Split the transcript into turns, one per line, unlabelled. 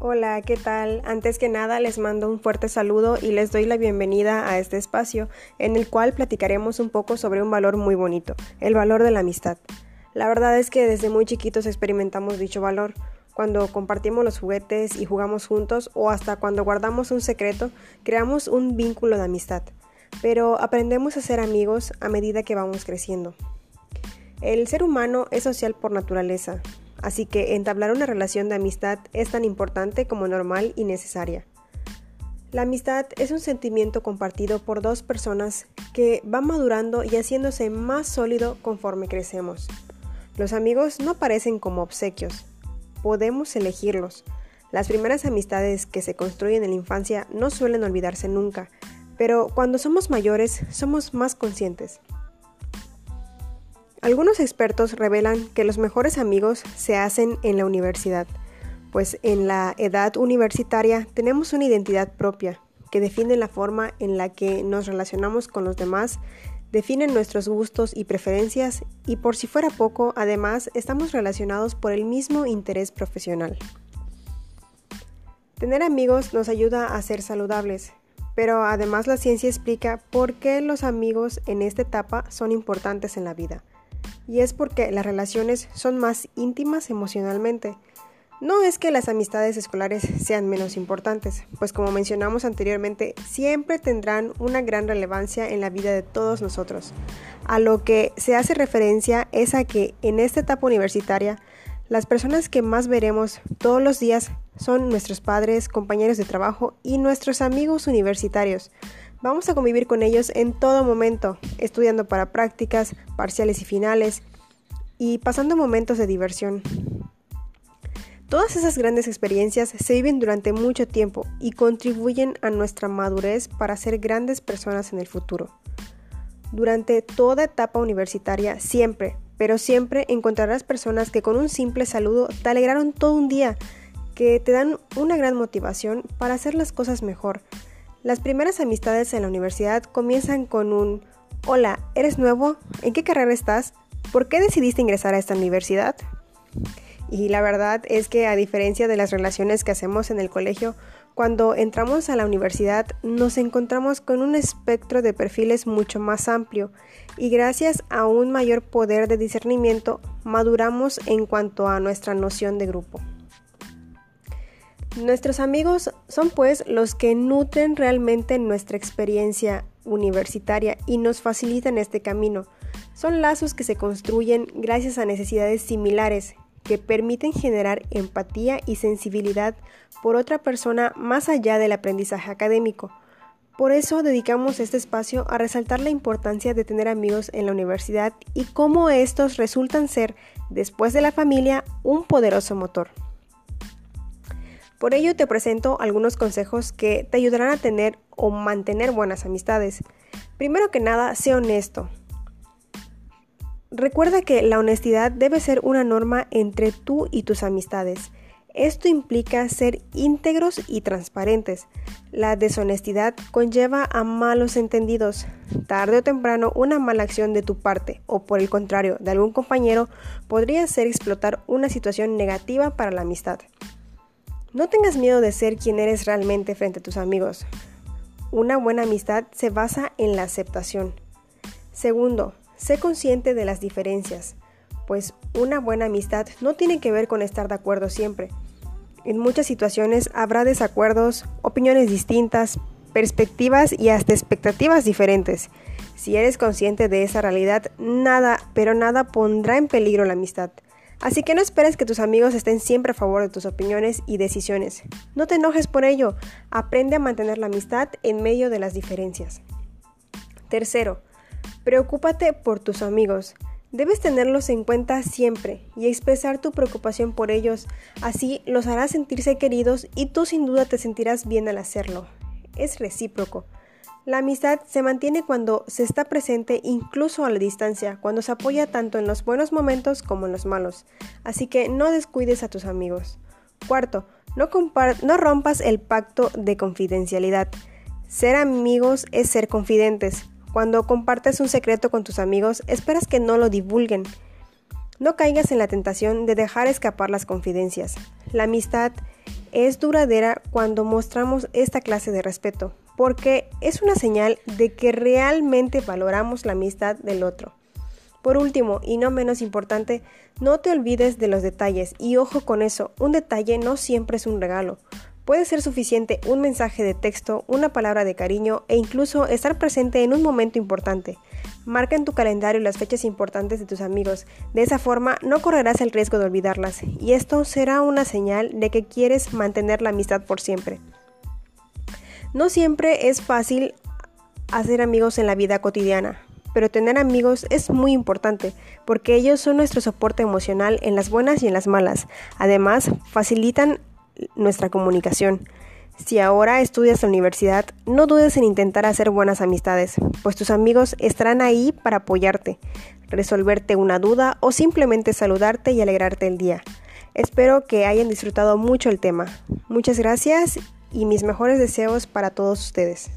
Hola, ¿qué tal? Antes que nada les mando un fuerte saludo y les doy la bienvenida a este espacio en el cual platicaremos un poco sobre un valor muy bonito, el valor de la amistad. La verdad es que desde muy chiquitos experimentamos dicho valor, cuando compartimos los juguetes y jugamos juntos o hasta cuando guardamos un secreto, creamos un vínculo de amistad, pero aprendemos a ser amigos a medida que vamos creciendo. El ser humano es social por naturaleza, Así que entablar una relación de amistad es tan importante como normal y necesaria. La amistad es un sentimiento compartido por dos personas que van madurando y haciéndose más sólido conforme crecemos. Los amigos no parecen como obsequios, podemos elegirlos. Las primeras amistades que se construyen en la infancia no suelen olvidarse nunca, pero cuando somos mayores somos más conscientes. Algunos expertos revelan que los mejores amigos se hacen en la universidad, pues en la edad universitaria tenemos una identidad propia que define la forma en la que nos relacionamos con los demás, define nuestros gustos y preferencias y por si fuera poco, además estamos relacionados por el mismo interés profesional. Tener amigos nos ayuda a ser saludables, pero además la ciencia explica por qué los amigos en esta etapa son importantes en la vida y es porque las relaciones son más íntimas emocionalmente. No es que las amistades escolares sean menos importantes, pues como mencionamos anteriormente, siempre tendrán una gran relevancia en la vida de todos nosotros. A lo que se hace referencia es a que en esta etapa universitaria, las personas que más veremos todos los días son nuestros padres, compañeros de trabajo y nuestros amigos universitarios, Vamos a convivir con ellos en todo momento, estudiando para prácticas, parciales y finales, y pasando momentos de diversión. Todas esas grandes experiencias se viven durante mucho tiempo y contribuyen a nuestra madurez para ser grandes personas en el futuro. Durante toda etapa universitaria, siempre, pero siempre encontrarás personas que con un simple saludo te alegraron todo un día, que te dan una gran motivación para hacer las cosas mejor, las primeras amistades en la universidad comienzan con un Hola, ¿eres nuevo? ¿En qué carrera estás? ¿Por qué decidiste ingresar a esta universidad? Y la verdad es que a diferencia de las relaciones que hacemos en el colegio, cuando entramos a la universidad nos encontramos con un espectro de perfiles mucho más amplio y gracias a un mayor poder de discernimiento maduramos en cuanto a nuestra noción de grupo. Nuestros amigos son pues los que nutren realmente nuestra experiencia universitaria y nos facilitan este camino. Son lazos que se construyen gracias a necesidades similares que permiten generar empatía y sensibilidad por otra persona más allá del aprendizaje académico. Por eso dedicamos este espacio a resaltar la importancia de tener amigos en la universidad y cómo estos resultan ser, después de la familia, un poderoso motor. Por ello te presento algunos consejos que te ayudarán a tener o mantener buenas amistades. Primero que nada, sé honesto. Recuerda que la honestidad debe ser una norma entre tú y tus amistades. Esto implica ser íntegros y transparentes. La deshonestidad conlleva a malos entendidos. Tarde o temprano una mala acción de tu parte o por el contrario de algún compañero podría ser explotar una situación negativa para la amistad. No tengas miedo de ser quien eres realmente frente a tus amigos. Una buena amistad se basa en la aceptación. Segundo, sé consciente de las diferencias, pues una buena amistad no tiene que ver con estar de acuerdo siempre. En muchas situaciones habrá desacuerdos, opiniones distintas, perspectivas y hasta expectativas diferentes. Si eres consciente de esa realidad, nada, pero nada pondrá en peligro la amistad. Así que no esperes que tus amigos estén siempre a favor de tus opiniones y decisiones. No te enojes por ello. Aprende a mantener la amistad en medio de las diferencias. Tercero, preocúpate por tus amigos. Debes tenerlos en cuenta siempre y expresar tu preocupación por ellos. Así los harás sentirse queridos y tú sin duda te sentirás bien al hacerlo. Es recíproco. La amistad se mantiene cuando se está presente incluso a la distancia, cuando se apoya tanto en los buenos momentos como en los malos. Así que no descuides a tus amigos. Cuarto, no, rompas el pacto de confidencialidad. Ser amigos es ser confidentes. Cuando compartes un secreto con tus amigos, esperas que no lo divulguen. No caigas en la tentación de dejar escapar las confidencias. La amistad es duradera cuando mostramos esta clase de respeto, porque es una señal de que realmente valoramos la amistad del otro. Por último, y no menos importante, no te olvides de los detalles y ojo con eso, un detalle no siempre es un regalo. Puede ser suficiente un mensaje de texto, una palabra de cariño e incluso estar presente en un momento importante. Marca en tu calendario las fechas importantes de tus amigos. De esa forma no correrás el riesgo de olvidarlas y esto será una señal de que quieres mantener la amistad por siempre. No siempre es fácil hacer amigos en la vida cotidiana, pero tener amigos es muy importante porque ellos son nuestro soporte emocional en las buenas y en las malas. Además, facilitan nuestra comunicación. Si ahora estudias la universidad, no dudes en intentar hacer buenas amistades, pues tus amigos estarán ahí para apoyarte, resolverte una duda o simplemente saludarte y alegrarte el día. Espero que hayan disfrutado mucho el tema. Muchas gracias y mis mejores deseos para todos ustedes.